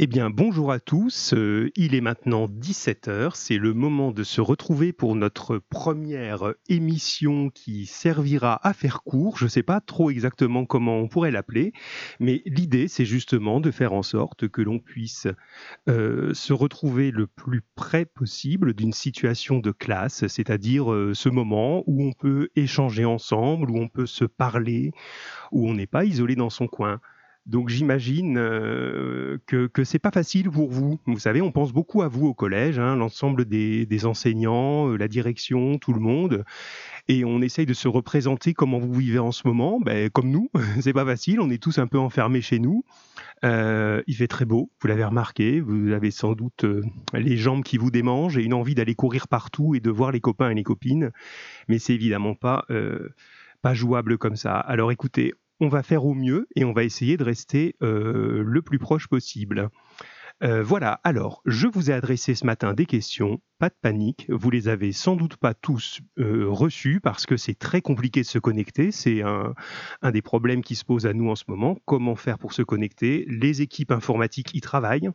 Eh bien, bonjour à tous. Euh, il est maintenant 17h. C'est le moment de se retrouver pour notre première émission qui servira à faire court. Je ne sais pas trop exactement comment on pourrait l'appeler, mais l'idée, c'est justement de faire en sorte que l'on puisse euh, se retrouver le plus près possible d'une situation de classe, c'est-à-dire euh, ce moment où on peut échanger ensemble, où on peut se parler, où on n'est pas isolé dans son coin. Donc j'imagine euh, que, que c'est pas facile pour vous. Vous savez, on pense beaucoup à vous au collège, hein, l'ensemble des, enseignants, euh, la direction, tout le monde, et on essaye de se représenter comment vous vivez en ce moment. Ben, comme nous, c'est pas facile. On est tous un peu enfermés chez nous. Euh, il fait très beau, vous l'avez remarqué. Vous avez sans doute les jambes qui vous démangent et une envie d'aller courir partout et de voir les copains et les copines. Mais c'est évidemment pas pas jouable comme ça. Alors écoutez, on va faire au mieux et on va essayer de rester euh, le plus proche possible. Euh, voilà, alors, je vous ai adressé ce matin des questions, pas de panique, vous les avez sans doute pas tous euh, reçues parce que c'est très compliqué de se connecter, c'est un, des problèmes qui se pose à nous en ce moment, comment faire pour se connecter, les équipes informatiques y travaillent,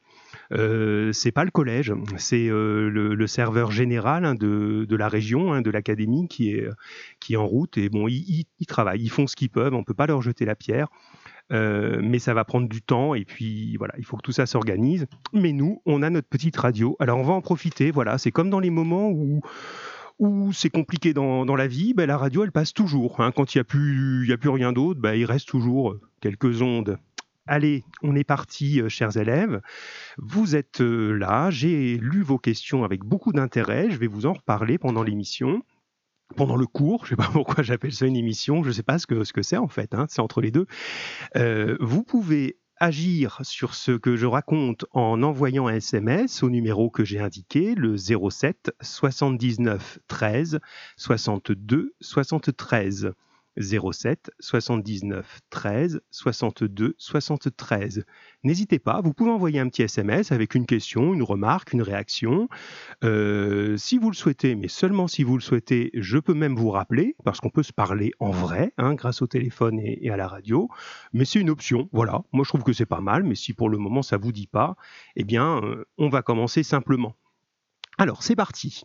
euh, c'est pas le collège, c'est le, serveur général hein, de, la région, hein, de l'académie qui est, en route, et bon, ils, ils travaillent, ils font ce qu'ils peuvent, on peut pas leur jeter la pierre, euh, mais ça va prendre du temps et puis voilà, il faut que tout ça s'organise. Mais nous, on a notre petite radio. Alors on va en profiter. Voilà, c'est comme dans les moments où où c'est compliqué dans, dans, la vie, ben, la radio elle passe toujours. Hein. Quand il n'y a, plus, a plus rien d'autre, ben, il reste toujours quelques ondes. Allez, on est parti, euh, chers élèves. Vous êtes euh, là, j'ai lu vos questions avec beaucoup d'intérêt, je vais vous en reparler pendant l'émission pendant le cours, je sais pas pourquoi j'appelle ça une émission, je sais pas ce que ce que c'est en fait, hein, c'est entre les deux. Euh, vous pouvez agir sur ce que je raconte en envoyant un SMS au numéro que j'ai indiqué, le 07 79 13 62 73. 07 79 13 62 73. N'hésitez pas, vous pouvez envoyer un petit SMS avec une question, une remarque, une réaction. Euh, si vous le souhaitez, mais seulement si vous le souhaitez, je peux même vous rappeler, parce qu'on peut se parler en vrai, hein, grâce au téléphone et, à la radio. Mais c'est une option, voilà. Moi, je trouve que c'est pas mal, mais si pour le moment ça vous dit pas, eh bien, euh, on va commencer simplement. Alors, c'est parti.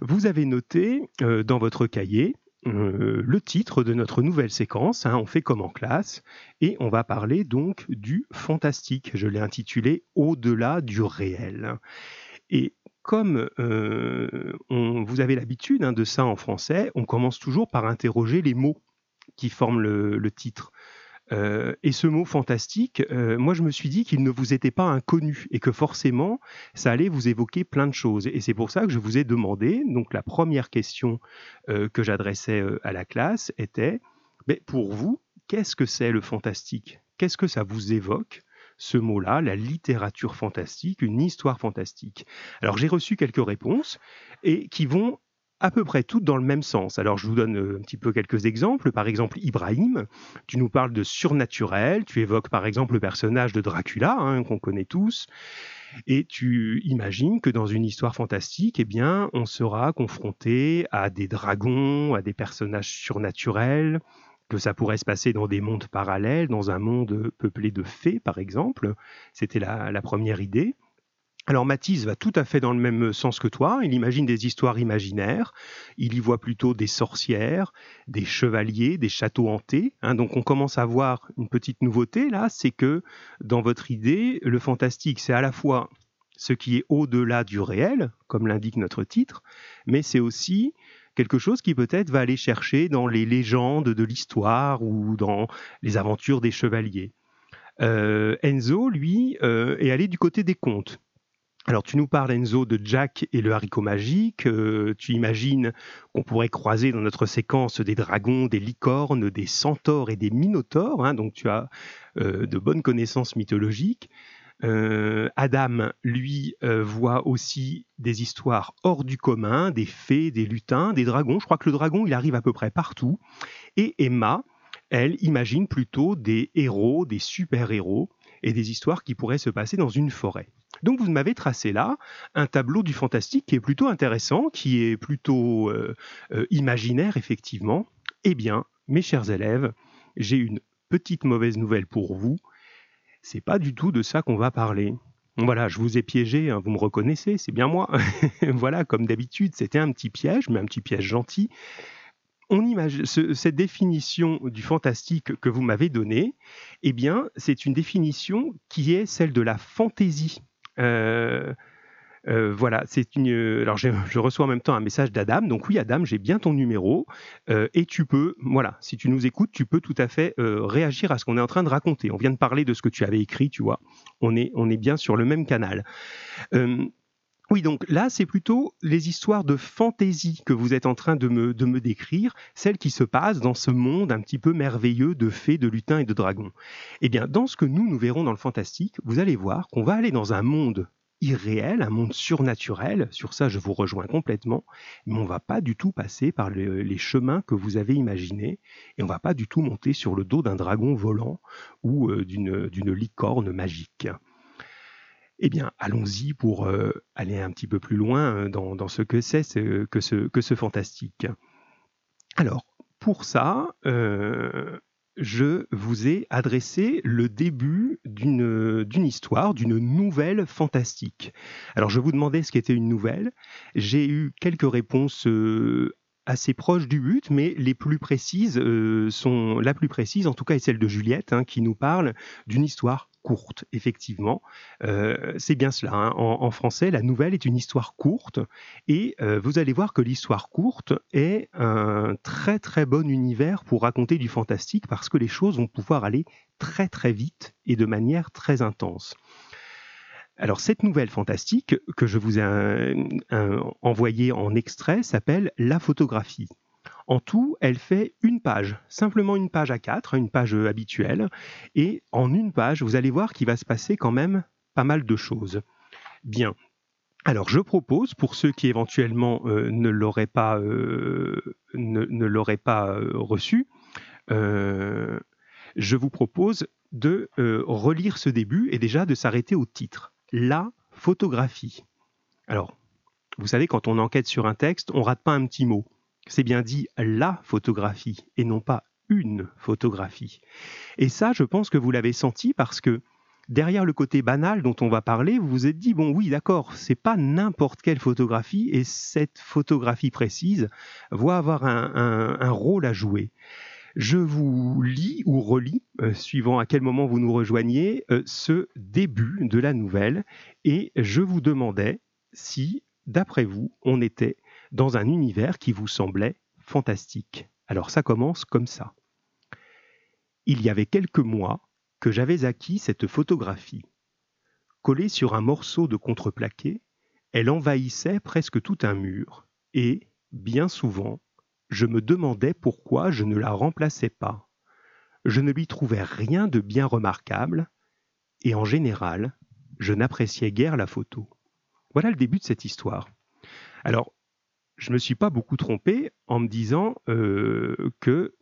Vous avez noté euh, dans votre cahier euh, le titre de notre nouvelle séquence. Hein, on fait comme en classe et on va parler donc du fantastique. Je l'ai intitulé Au-delà du réel. Et comme euh, vous avez l'habitude hein, de ça en français, on commence toujours par interroger les mots qui forment le titre. Euh, et ce mot fantastique, euh, moi je me suis dit qu'il ne vous était pas inconnu et que forcément ça allait vous évoquer plein de choses. Et c'est pour ça que je vous ai demandé, donc la première question euh, que j'adressais à la classe était, mais pour vous, qu'est-ce que c'est le fantastique? Qu'est-ce que ça vous évoque ce mot-là, la littérature fantastique, une histoire fantastique? Alors j'ai reçu quelques réponses et qui vont à peu près toutes dans le même sens. Alors je vous donne euh, un petit peu quelques exemples. Par exemple, Ibrahim, tu nous parles de surnaturel, tu évoques par exemple le personnage de Dracula, hein, qu'on connaît tous, et tu imagines que dans une histoire fantastique, eh bien, on sera confronté à des dragons, à des personnages surnaturels, que ça pourrait se passer dans des mondes parallèles, dans un monde peuplé de fées, par exemple. C'était la première idée. Alors Matisse va tout à fait dans le même sens que toi, il imagine des histoires imaginaires, il y voit plutôt des sorcières, des chevaliers, des châteaux hantés. Hein. donc on commence à voir une petite nouveauté là, c'est que dans votre idée, le fantastique c'est à la fois ce qui est au-delà du réel, comme l'indique notre titre, mais c'est aussi quelque chose qui peut-être va aller chercher dans les légendes de l'histoire ou dans les aventures des chevaliers. Euh, Enzo, lui, euh, est allé du côté des contes. Alors tu nous parles Enzo de Jack et le haricot magique, euh, tu imagines qu'on pourrait croiser dans notre séquence des dragons, des licornes, des centaures et des minotaures, hein, donc tu as euh, de bonnes connaissances mythologiques. Euh, Adam, lui, voit aussi des histoires hors du commun, des fées, des lutins, des dragons. Je crois que le dragon, il arrive à peu près partout. Et Emma, elle, imagine plutôt des héros, des super-héros et des histoires qui pourraient se passer dans une forêt. Donc vous m'avez tracé là un tableau du fantastique qui est plutôt intéressant, qui est plutôt euh, euh, imaginaire effectivement. Eh bien, mes chers élèves, j'ai une petite mauvaise nouvelle pour vous. C'est pas du tout de ça qu'on va parler. Voilà, je vous ai piégé, hein, vous me reconnaissez, c'est bien moi. voilà, comme d'habitude, c'était un petit piège, mais un petit piège gentil. On imagine cette définition du fantastique que vous m'avez donnée, eh bien, c'est une définition qui est celle de la fantaisie. Euh, euh, voilà, c'est une. Alors, je, reçois en même temps un message d'Adam. Donc, oui, Adam, j'ai bien ton numéro. Euh, et tu peux, voilà, si tu nous écoutes, tu peux tout à fait euh, réagir à ce qu'on est en train de raconter. On vient de parler de ce que tu avais écrit, tu vois. On est bien sur le même canal. Oui, donc là, c'est plutôt les histoires de fantaisie que vous êtes en train de me, de me décrire, celles qui se passent dans ce monde un petit peu merveilleux de fées, de lutins et de dragons. Eh bien, dans ce que nous, nous verrons dans le fantastique, vous allez voir qu'on va aller dans un monde irréel, un monde surnaturel. Sur ça, je vous rejoins complètement. Mais on va pas du tout passer par les chemins que vous avez imaginés et on va pas du tout monter sur le dos d'un dragon volant ou euh, d'une licorne magique. Eh bien, allons-y pour euh, aller un petit peu plus loin euh, dans, ce que c'est que, ce, que ce fantastique. Alors, pour ça, je vous ai adressé le début d'une histoire, d'une nouvelle fantastique. Alors je vous demandais ce qu'était une nouvelle. J'ai eu quelques réponses euh, assez proches du but, mais les plus précises euh, sont la plus précise, en tout cas, est celle de Juliette, hein, qui nous parle d'une histoire courte, effectivement. Euh, c'est bien cela. Hein. En, français, la nouvelle est une histoire courte et euh, vous allez voir que l'histoire courte est un très très bon univers pour raconter du fantastique parce que les choses vont pouvoir aller très très vite et de manière très intense. Alors cette nouvelle fantastique que je vous ai envoyée en extrait s'appelle La photographie. En tout, elle fait une page, simplement une page à quatre, une page euh, habituelle. Et en une page, vous allez voir qu'il va se passer quand même pas mal de choses. Bien. Alors, je propose, pour ceux qui éventuellement euh, ne l'auraient euh, pas reçu, je vous propose de relire ce début et déjà de s'arrêter au titre. La photographie. Alors, vous savez, quand on enquête sur un texte, on rate pas un petit mot c'est bien dit la photographie et non pas une photographie. Et ça, je pense que vous l'avez senti parce que derrière le côté banal dont on va parler, vous vous êtes dit bon oui, d'accord, c'est pas n'importe quelle photographie et cette photographie précise va avoir un, rôle à jouer. Je vous lis ou relis, euh, suivant à quel moment vous nous rejoignez, euh, ce début de la nouvelle et je vous demandais si, d'après vous, on était dans un univers qui vous semblait fantastique. Alors ça commence comme ça. Il y avait quelques mois que j'avais acquis cette photographie. Collée sur un morceau de contreplaqué, elle envahissait presque tout un mur, et, bien souvent, je me demandais pourquoi je ne la remplaçais pas. Je ne lui trouvais rien de bien remarquable, et en général, je n'appréciais guère la photo. Voilà le début de cette histoire. Alors, je ne me suis pas beaucoup trompé en me disant euh, que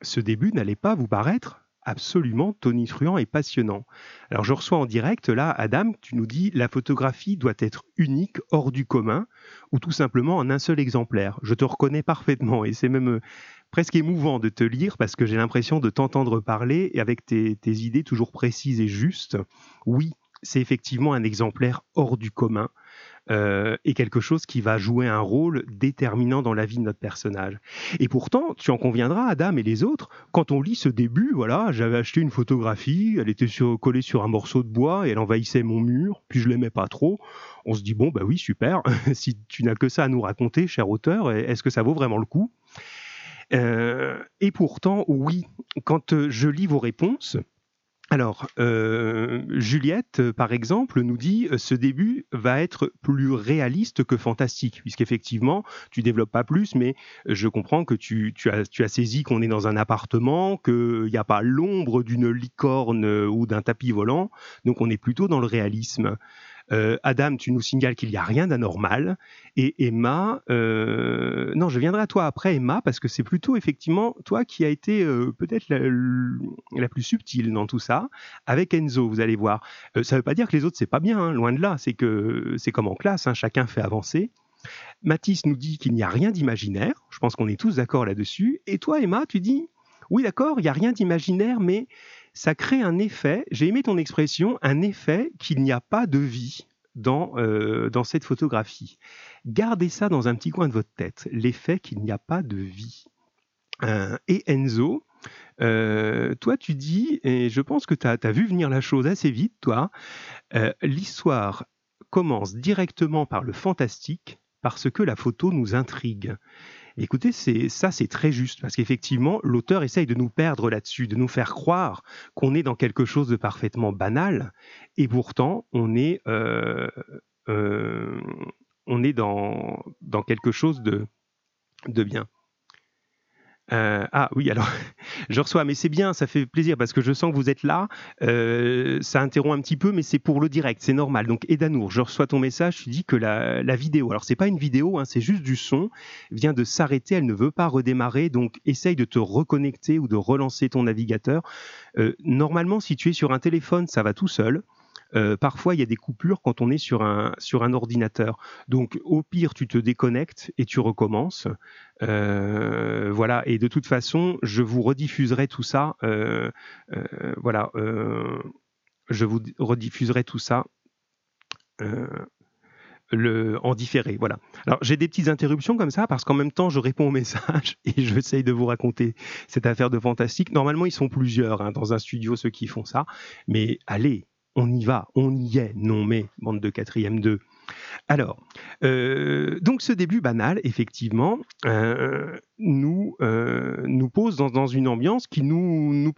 ce début n'allait pas vous paraître absolument tonitruant et passionnant. Alors je reçois en direct là, Adam, tu nous dis la photographie doit être unique, hors du commun, ou tout simplement en un seul exemplaire. Je te reconnais parfaitement et c'est même euh, presque émouvant de te lire parce que j'ai l'impression de t'entendre parler et avec tes idées toujours précises et justes. Oui, c'est effectivement un exemplaire hors du commun euh, est quelque chose qui va jouer un rôle déterminant dans la vie de notre personnage. Et pourtant, tu en conviendras, Adam et les autres, quand on lit ce début, voilà, j'avais acheté une photographie, elle était collée sur un morceau de bois et elle envahissait mon mur, puis je l'aimais pas trop. On se dit bon bah oui super, si tu n'as que ça à nous raconter, cher auteur, est-ce que ça vaut vraiment le coup? Euh, Et pourtant, oui, quand je lis vos réponses, alors, euh, Juliette, par exemple, nous dit euh, ce début va être plus réaliste que fantastique, puisqu'effectivement, tu développes pas plus, mais je comprends que tu, as, tu as saisi qu'on est dans un appartement, qu'il n'y a pas l'ombre d'une licorne ou d'un tapis volant, donc on est plutôt dans le réalisme. Euh, Adam, tu nous signales qu'il n'y a rien d'anormal. Et Emma, euh, non, je viendrai à toi après, Emma, parce que c'est plutôt effectivement toi qui a été euh, peut-être la, plus subtile dans tout ça. Avec Enzo, vous allez voir. ça ne veut pas dire que les autres, c'est pas bien, hein, loin de là. C'est que c'est comme en classe, hein, chacun fait avancer. Mathis nous dit qu'il n'y a rien d'imaginaire. Je pense qu'on est tous d'accord là-dessus. Et toi, Emma, tu dis, oui, d'accord, il n'y a rien d'imaginaire, mais ça crée un effet, j'ai aimé ton expression, un effet qu'il n'y a pas de vie dans, euh, dans cette photographie. Gardez ça dans un petit coin de votre tête, l'effet qu'il n'y a pas de vie. Euh, et Enzo, euh, toi, tu dis, et je pense que tu as, vu venir la chose assez vite, toi, l'histoire commence directement par le fantastique parce que la photo nous intrigue. Écoutez, ça, c'est très juste parce qu'effectivement, l'auteur essaye de nous perdre là-dessus, de nous faire croire qu'on est dans quelque chose de parfaitement banal, et pourtant, on est, euh, euh, on est dans, quelque chose de bien. Euh, ah oui, alors je reçois, mais c'est bien, ça fait plaisir parce que je sens que vous êtes là. Euh, ça interrompt un petit peu, mais c'est pour le direct, c'est normal. Donc Edanour, je reçois ton message, tu dis que la, vidéo, alors c'est pas une vidéo, hein, c'est juste du son, vient de s'arrêter, elle ne veut pas redémarrer, donc essaye de te reconnecter ou de relancer ton navigateur. Euh, normalement, si tu es sur un téléphone, ça va tout seul. Euh, parfois, il y a des coupures quand on est sur un, sur un ordinateur. Donc, au pire, tu te déconnectes et tu recommences. Euh, voilà. Et de toute façon, je vous rediffuserai tout ça. Euh, voilà. je vous rediffuserai tout ça. Le, en différé. Voilà. Alors j'ai des petites interruptions comme ça parce qu'en même temps je réponds aux messages et j'essaye de vous raconter cette affaire de fantastique. Normalement ils sont plusieurs hein, dans un studio ceux qui font ça, mais allez, on y va, on y est, non mais, bande de quatrième 2. Alors, euh, donc ce début banal, effectivement, euh, nous, euh, nous pose dans, une ambiance qui nous nous,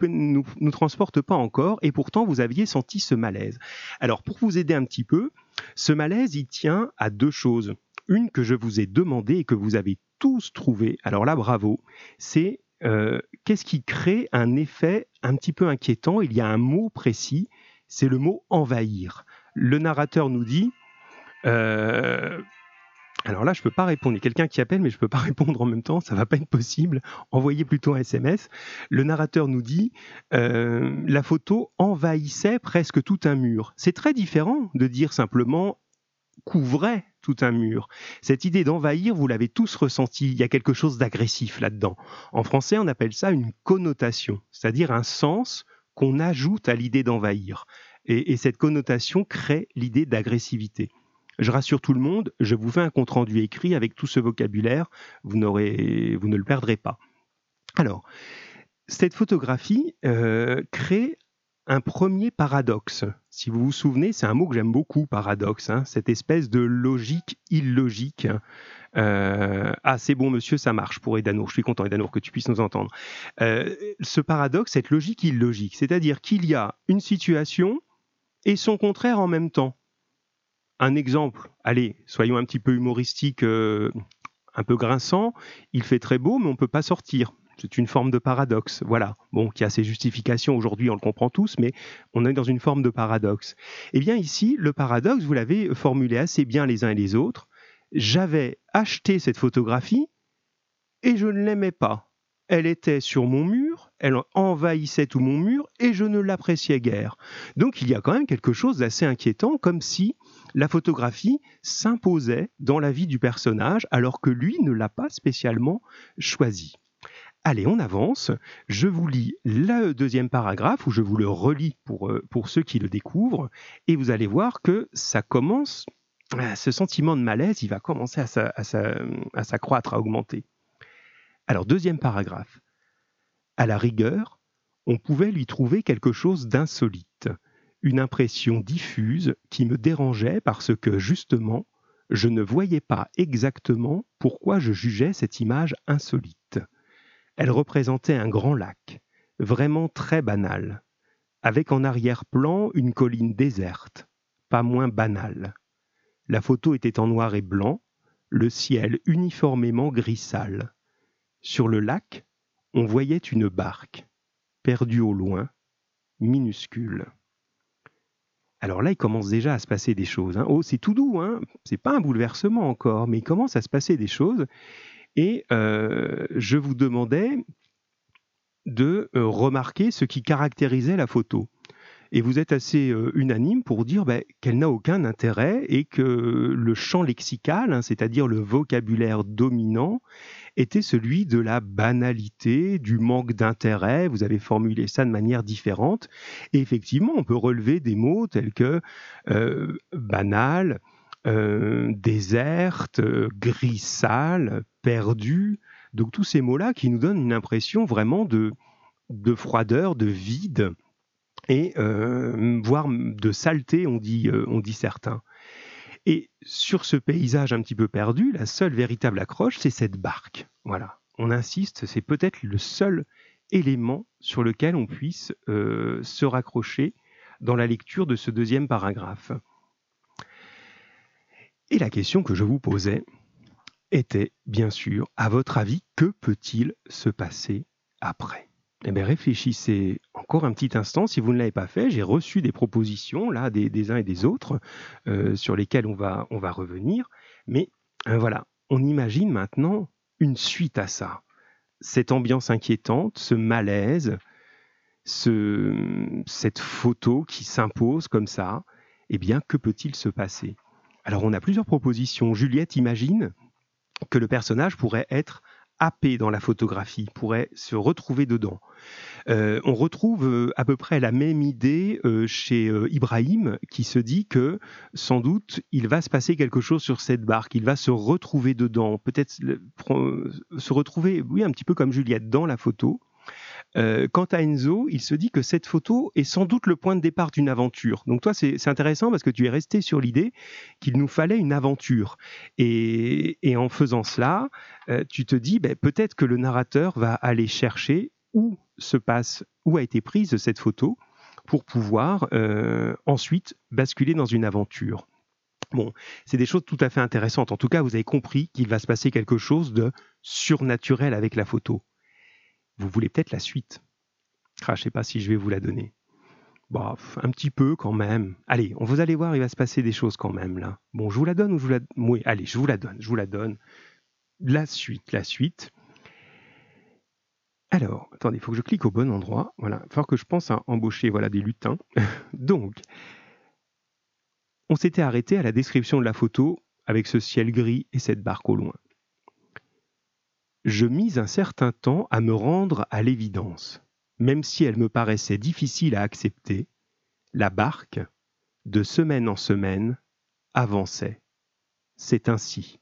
nous transporte pas encore, et pourtant vous aviez senti ce malaise. Alors, pour vous aider un petit peu, ce malaise, il tient à deux choses. Une que je vous ai demandé et que vous avez tous trouvé, alors là, bravo, c'est qu'est-ce qui crée un effet un petit peu inquiétant? Il y a un mot précis c'est le mot envahir. Le narrateur nous dit, euh, alors là, je ne peux pas répondre. Il y a quelqu'un qui appelle, mais je ne peux pas répondre en même temps. Ça ne va pas être possible. Envoyez plutôt un SMS. Le narrateur nous dit euh, la photo envahissait presque tout un mur. C'est très différent de dire simplement couvrait tout un mur. Cette idée d'envahir, vous l'avez tous ressenti. Il y a quelque chose d'agressif là-dedans. En français, on appelle ça une connotation, c'est-à-dire un sens qu'on ajoute à l'idée d'envahir. Et, cette connotation crée l'idée d'agressivité. Je rassure tout le monde, je vous fais un compte-rendu écrit avec tout ce vocabulaire, vous, ne le perdrez pas. Alors, cette photographie euh, crée un premier paradoxe. Si vous vous souvenez, c'est un mot que j'aime beaucoup, paradoxe, hein, cette espèce de logique illogique euh, ah, c'est bon, monsieur, ça marche pour Edanour. Je suis content, Edanour, que tu puisses nous entendre. Euh, ce paradoxe, cette logique illogique, c'est-à-dire qu'il y a une situation et son contraire en même temps. Un exemple, allez, soyons un petit peu humoristiques, euh, un peu grinçant. Il fait très beau, mais on ne peut pas sortir. C'est une forme de paradoxe, voilà. Bon, qui a ses justifications aujourd'hui, on le comprend tous, mais on est dans une forme de paradoxe. Eh bien ici, le paradoxe, vous l'avez formulé assez bien les uns et les autres j'avais acheté cette photographie et je ne l'aimais pas. Elle était sur mon mur, elle envahissait tout mon mur et je ne l'appréciais guère. Donc il y a quand même quelque chose d'assez inquiétant, comme si la photographie s'imposait dans la vie du personnage alors que lui ne l'a pas spécialement choisi. Allez, on avance. Je vous lis le deuxième paragraphe, ou je vous le relis pour, euh, ceux qui le découvrent, et vous allez voir que ça commence ce sentiment de malaise, il va commencer à s'accroître, à augmenter. Alors, deuxième paragraphe. À la rigueur, on pouvait lui trouver quelque chose d'insolite, une impression diffuse qui me dérangeait parce que, justement, je ne voyais pas exactement pourquoi je jugeais cette image insolite. Elle représentait un grand lac, vraiment très banal, avec en arrière-plan une colline déserte, pas moins banale. La photo était en noir et blanc, le ciel uniformément gris sale. Sur le lac, on voyait une barque, perdue au loin, minuscule. Alors là, il commence déjà à se passer des choses. Hein. Oh, c'est tout doux, hein c'est pas un bouleversement encore, mais il commence à se passer des choses. Et euh, je vous demandais de euh, remarquer ce qui caractérisait la photo. Et vous êtes assez euh, unanime pour dire ben, qu'elle n'a aucun intérêt et que le champ lexical, hein, c'est-à-dire le vocabulaire dominant, était celui de la banalité, du manque d'intérêt. Vous avez formulé ça de manière différente. Et effectivement, on peut relever des mots tels que euh, banal, euh, déserte, gris sale, perdu. Donc tous ces mots-là qui nous donnent une impression vraiment de, de froideur, de vide et euh, voire de saleté, on dit, euh, on dit certains. Et sur ce paysage un petit peu perdu, la seule véritable accroche, c'est cette barque. Voilà, on insiste, c'est peut-être le seul élément sur lequel on puisse euh, se raccrocher dans la lecture de ce deuxième paragraphe. Et la question que je vous posais était, bien sûr, à votre avis, que peut-il se passer après? Eh bien, réfléchissez encore un petit instant. Si vous ne l'avez pas fait, j'ai reçu des propositions là des, uns et des autres euh, sur lesquelles on va, on va revenir. Mais euh, voilà, on imagine maintenant une suite à ça. Cette ambiance inquiétante, ce malaise, ce, cette photo qui s'impose comme ça. Eh bien, que peut-il se passer? Alors, on a plusieurs propositions. Juliette imagine que le personnage pourrait être happé dans la photographie, pourrait se retrouver dedans. Euh, on retrouve euh, à peu près la même idée euh, chez Ibrahim, qui se dit que sans doute il va se passer quelque chose sur cette barque, il va se retrouver dedans, peut-être se retrouver, oui, un petit peu comme Juliette dans la photo. Quant à Enzo, il se dit que cette photo est sans doute le point de départ d'une aventure. Donc toi, c'est intéressant parce que tu es resté sur l'idée qu'il nous fallait une aventure. Et, en faisant cela, tu te dis, ben, peut-être que le narrateur va aller chercher où se passe, où a été prise cette photo pour pouvoir euh, ensuite basculer dans une aventure. Bon, c'est des choses tout à fait intéressantes. En tout cas, vous avez compris qu'il va se passer quelque chose de surnaturel avec la photo. Vous voulez peut-être la suite. Ah, je sais pas si je vais vous la donner. Bon, un petit peu quand même. Allez, on vous allez voir, il va se passer des choses quand même là. Bon, je vous la donne ou je vous la Oui, allez, je vous la donne, je vous la donne. La suite, la suite. Alors, attendez, il faut que je clique au bon endroit. Voilà, il falloir que je pense à embaucher voilà, des lutins. Donc, on s'était arrêté à la description de la photo avec ce ciel gris et cette barque au loin. Je mis un certain temps à me rendre à l'évidence, même si elle me paraissait difficile à accepter, la barque, de semaine en semaine, avançait. C'est ainsi.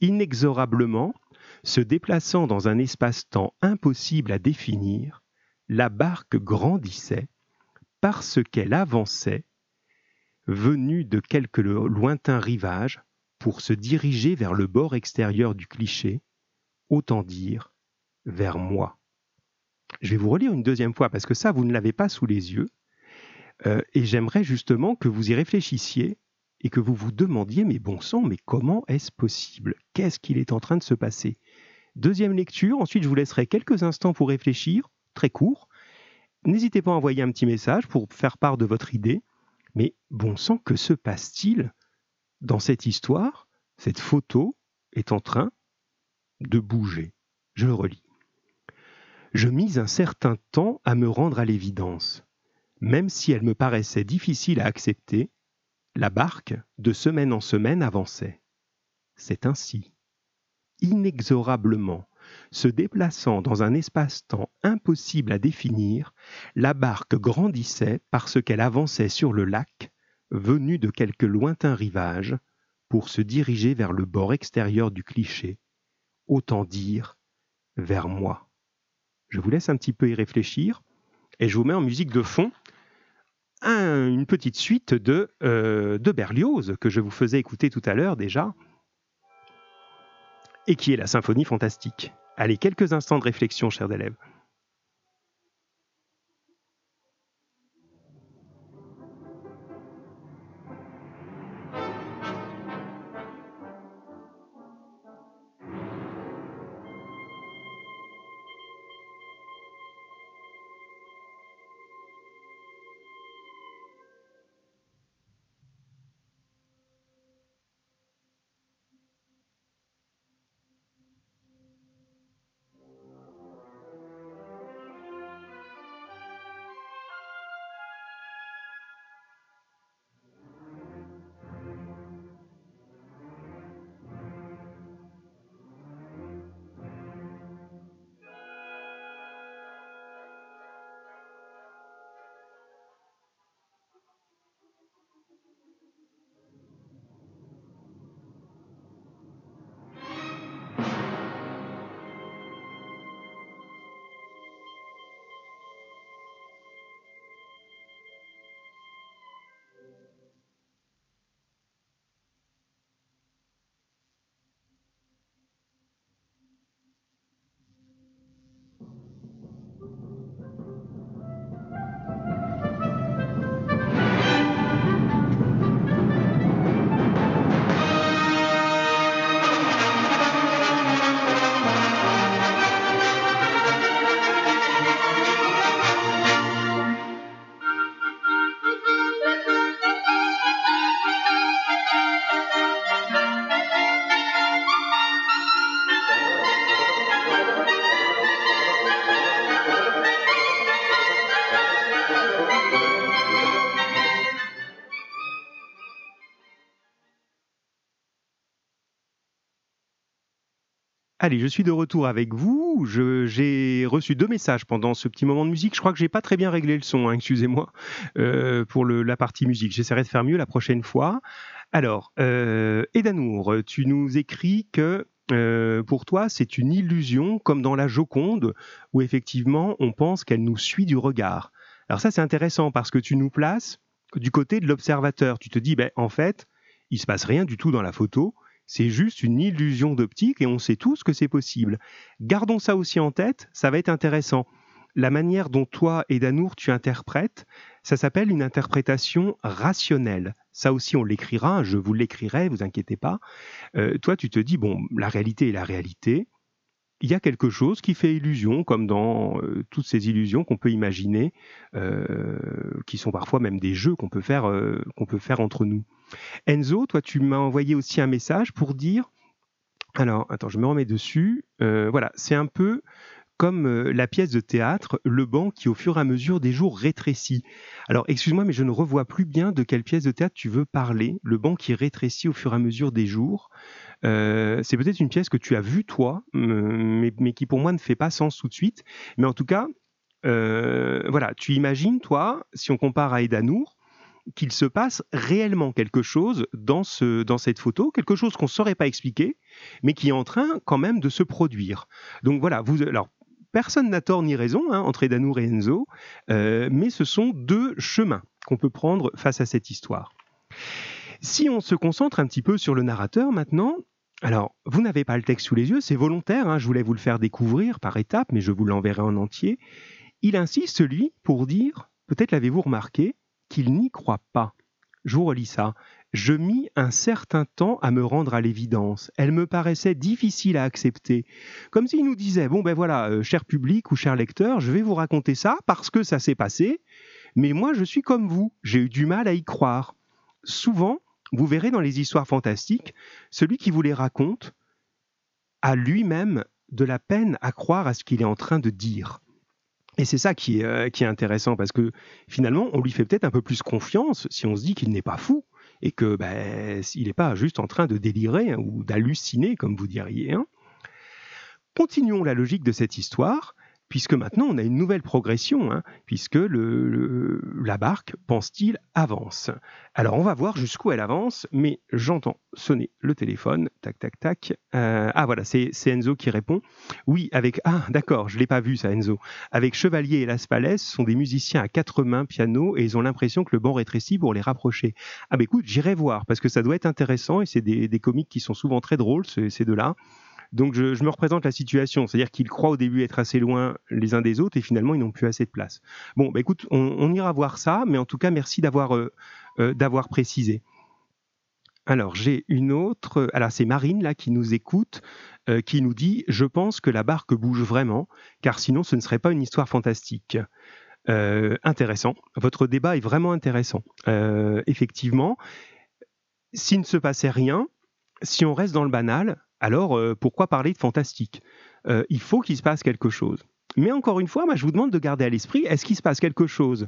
Inexorablement, se déplaçant dans un espace-temps impossible à définir, la barque grandissait parce qu'elle avançait, venue de quelque lointain rivage, pour se diriger vers le bord extérieur du cliché, autant dire vers moi. Je vais vous relire une deuxième fois parce que ça, vous ne l'avez pas sous les yeux. Euh, et j'aimerais justement que vous y réfléchissiez et que vous vous demandiez, mais bon sang, mais comment est-ce possible? Qu'est-ce qu'il est en train de se passer? Deuxième lecture, ensuite je vous laisserai quelques instants pour réfléchir, très court. N'hésitez pas à envoyer un petit message pour faire part de votre idée. Mais bon sang, que se passe-t-il dans cette histoire? Cette photo est en train de bouger. Je le relis. Je mis un certain temps à me rendre à l'évidence. Même si elle me paraissait difficile à accepter, la barque, de semaine en semaine, avançait. C'est ainsi. Inexorablement, se déplaçant dans un espace-temps impossible à définir, la barque grandissait parce qu'elle avançait sur le lac, venue de quelque lointain rivage, pour se diriger vers le bord extérieur du cliché, autant dire vers moi. Je vous laisse un petit peu y réfléchir, et je vous mets en musique de fond une petite suite de, euh, de Berlioz que je vous faisais écouter tout à l'heure déjà, et qui est la symphonie fantastique. Allez, quelques instants de réflexion, chers élèves. Allez, je suis de retour avec vous. J'ai reçu deux messages pendant ce petit moment de musique. Je crois que j'ai pas très bien réglé le son, hein, excusez-moi, euh, pour la partie musique. J'essaierai de faire mieux la prochaine fois. Alors, euh, Edanour, tu nous écris que euh, pour toi, c'est une illusion, comme dans la Joconde, où effectivement, on pense qu'elle nous suit du regard. Alors ça, c'est intéressant parce que tu nous places du côté de l'observateur. Tu te dis, ben, en fait, il se passe rien du tout dans la photo c'est juste une illusion d'optique et on sait tous que c'est possible. Gardons ça aussi en tête, ça va être intéressant. La manière dont toi et Danour tu interprètes, ça s'appelle une interprétation rationnelle. Ça aussi on l'écrira, je vous l'écrirai, vous inquiétez pas. Euh, toi tu te dis, bon, la réalité est la réalité, il y a quelque chose qui fait illusion, comme dans euh, toutes ces illusions qu'on peut imaginer, euh, qui sont parfois même des jeux qu'on peut faire, qu'on peut faire entre nous. Enzo, toi, tu m'as envoyé aussi un message pour dire. Alors, attends, je me remets dessus. voilà, c'est un peu comme la pièce de théâtre, le banc qui au fur et à mesure des jours rétrécit. Alors, excuse-moi, mais je ne revois plus bien de quelle pièce de théâtre tu veux parler. Le banc qui rétrécit au fur et à mesure des jours. Euh, c'est peut-être une pièce que tu as vue toi, mais, qui pour moi ne fait pas sens tout de suite. Mais en tout cas, euh, voilà, tu imagines toi, si on compare à Edanour, qu'il se passe réellement quelque chose dans, ce, dans cette photo, quelque chose qu'on ne saurait pas expliquer, mais qui est en train quand même de se produire. Donc voilà, vous, alors personne n'a tort ni raison hein, entre Edanour et Enzo, euh, mais ce sont deux chemins qu'on peut prendre face à cette histoire. Si on se concentre un petit peu sur le narrateur maintenant, alors, vous n'avez pas le texte sous les yeux, c'est volontaire, hein, je voulais vous le faire découvrir par étapes, mais je vous l'enverrai en entier. Il insiste, lui, pour dire, peut-être l'avez-vous remarqué, qu'il n'y croit pas. Je vous relis ça. Je mis un certain temps à me rendre à l'évidence. Elle me paraissait difficile à accepter. Comme s'il nous disait, bon ben voilà, euh, cher public ou cher lecteur, je vais vous raconter ça parce que ça s'est passé, mais moi je suis comme vous, j'ai eu du mal à y croire. Souvent, vous verrez dans les histoires fantastiques, celui qui vous les raconte a lui-même de la peine à croire à ce qu'il est en train de dire. Et c'est ça qui est, euh, qui est intéressant, parce que finalement, on lui fait peut-être un peu plus confiance si on se dit qu'il n'est pas fou, et que ben, il n'est pas juste en train de délirer ou d'halluciner, comme vous diriez. Hein. Continuons la logique de cette histoire puisque maintenant on a une nouvelle progression, hein, puisque la barque, pense-t-il, avance. Alors on va voir jusqu'où elle avance, mais j'entends sonner le téléphone, tac tac tac. Euh, ah voilà, c'est Enzo qui répond. Oui, avec ah d'accord, je l'ai pas vu ça Enzo. Avec Chevalier et Las Palais, ce sont des musiciens à quatre mains piano et ils ont l'impression que le banc rétrécit pour les rapprocher. Ah bah écoute, j'irai voir parce que ça doit être intéressant et c'est des, des comiques qui sont souvent très drôles ces deux-là. Donc je, me représente la situation, c'est-à-dire qu'ils croient au début être assez loin les uns des autres et finalement ils n'ont plus assez de place. Bon, bah écoute, on, ira voir ça, mais en tout cas merci d'avoir euh, euh, précisé. Alors j'ai une autre, alors c'est Marine là qui nous écoute, euh, qui nous dit je pense que la barque bouge vraiment, car sinon ce ne serait pas une histoire fantastique. intéressant. Votre débat est vraiment intéressant. effectivement, s'il ne se passait rien, si on reste dans le banal, alors euh, pourquoi parler de fantastique? Euh, Il faut qu'il se passe quelque chose. Mais encore une fois, je vous demande de garder à l'esprit, est-ce qu'il se passe quelque chose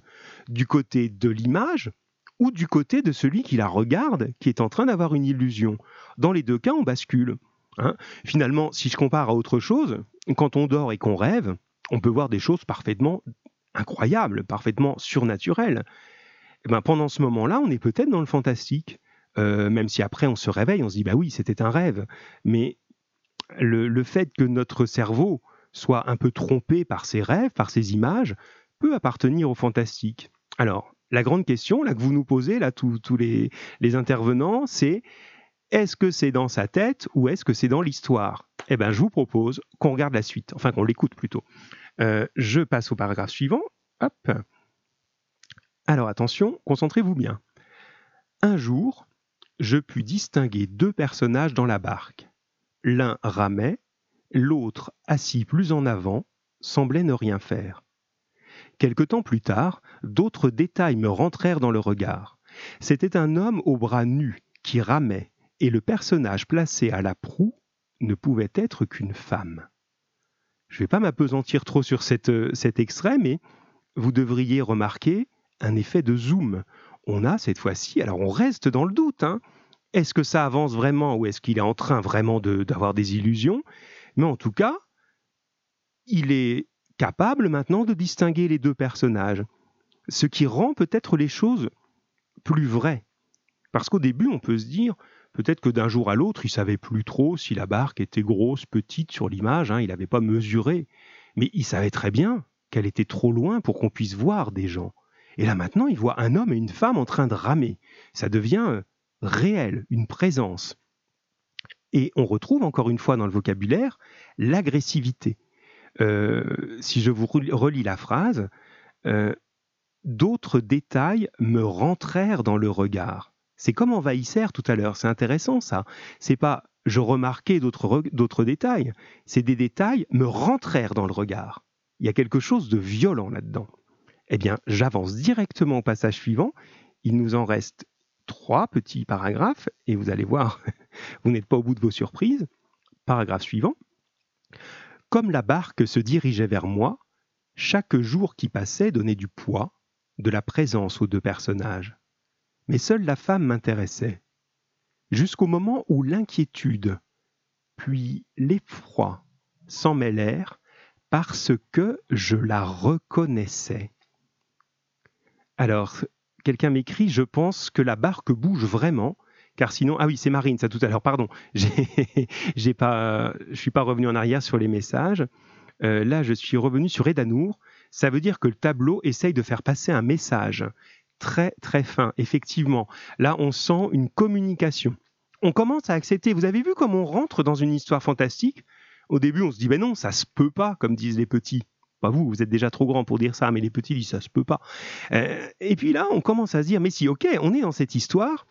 du côté de l'image ou du côté de celui qui la regarde, qui est en train d'avoir une illusion? Dans les deux cas, on bascule. Hein. Finalement, si je compare à autre chose, quand on dort et qu'on rêve, on peut voir des choses parfaitement incroyables, parfaitement surnaturelles. Eh ben, pendant ce moment-là, on est peut-être dans le fantastique. Euh, même si après on se réveille, on se dit bah oui, c'était un rêve. Mais le, fait que notre cerveau soit un peu trompé par ces rêves, par ces images, peut appartenir au fantastique. Alors, la grande question là que vous nous posez, là, tous, les, intervenants, c'est est-ce que c'est dans sa tête ou est-ce que c'est dans l'histoire? Eh bien, je vous propose qu'on regarde la suite, enfin qu'on l'écoute plutôt. Euh, je passe au paragraphe suivant. Hop. Alors attention, concentrez-vous bien. Un jour, je pus distinguer deux personnages dans la barque. L'un ramait, l'autre, assis plus en avant, semblait ne rien faire. Quelque temps plus tard, d'autres détails me rentrèrent dans le regard. C'était un homme aux bras nus qui ramait, et le personnage placé à la proue ne pouvait être qu'une femme. Je ne vais pas m'apesantir trop sur cet extrait, mais vous devriez remarquer un effet de zoom on a cette fois-ci, alors on reste dans le doute, hein. est-ce que ça avance vraiment ou est-ce qu'il est en train vraiment d'avoir des illusions? Mais en tout cas, il est capable maintenant de distinguer les deux personnages, ce qui rend peut-être les choses plus vraies. Parce qu'au début, on peut se dire, peut-être que d'un jour à l'autre, il savait plus trop si la barque était grosse, petite sur l'image, hein, il n'avait pas mesuré, mais il savait très bien qu'elle était trop loin pour qu'on puisse voir des gens. Et là maintenant, il voit un homme et une femme en train de ramer. Ça devient euh, réel, une présence. Et on retrouve encore une fois dans le vocabulaire l'agressivité. Euh, si je vous relis la phrase, euh, d'autres détails me rentrèrent dans le regard. C'est comme envahissèrent tout à l'heure, c'est intéressant ça. C'est pas je remarquais d'autres détails, c'est des détails me rentrèrent dans le regard. Il y a quelque chose de violent là-dedans. Eh bien, j'avance directement au passage suivant. Il nous en reste trois petits paragraphes et vous allez voir, vous n'êtes pas au bout de vos surprises. Paragraphe suivant. Comme la barque se dirigeait vers moi, chaque jour qui passait donnait du poids, de la présence aux deux personnages. Mais seule la femme m'intéressait, jusqu'au moment où l'inquiétude, puis l'effroi s'en mêlèrent parce que je la reconnaissais. Alors, quelqu'un m'écrit, je pense que la barque bouge vraiment, car sinon, ah oui, c'est Marine, ça tout à l'heure, pardon, j'ai pas, je suis pas revenu en arrière sur les messages. Euh, là, je suis revenu sur Edanour. Ça veut dire que le tableau essaye de faire passer un message très très fin. Effectivement, là, on sent une communication. On commence à accepter. Vous avez vu comme on rentre dans une histoire fantastique? Au début, on se dit, ben non, ça se peut pas, comme disent les petits. Pas vous, vous êtes déjà trop grand pour dire ça, mais les petits disent ça se peut pas. Euh, et puis là, on commence à se dire, mais si, ok, on est dans cette histoire,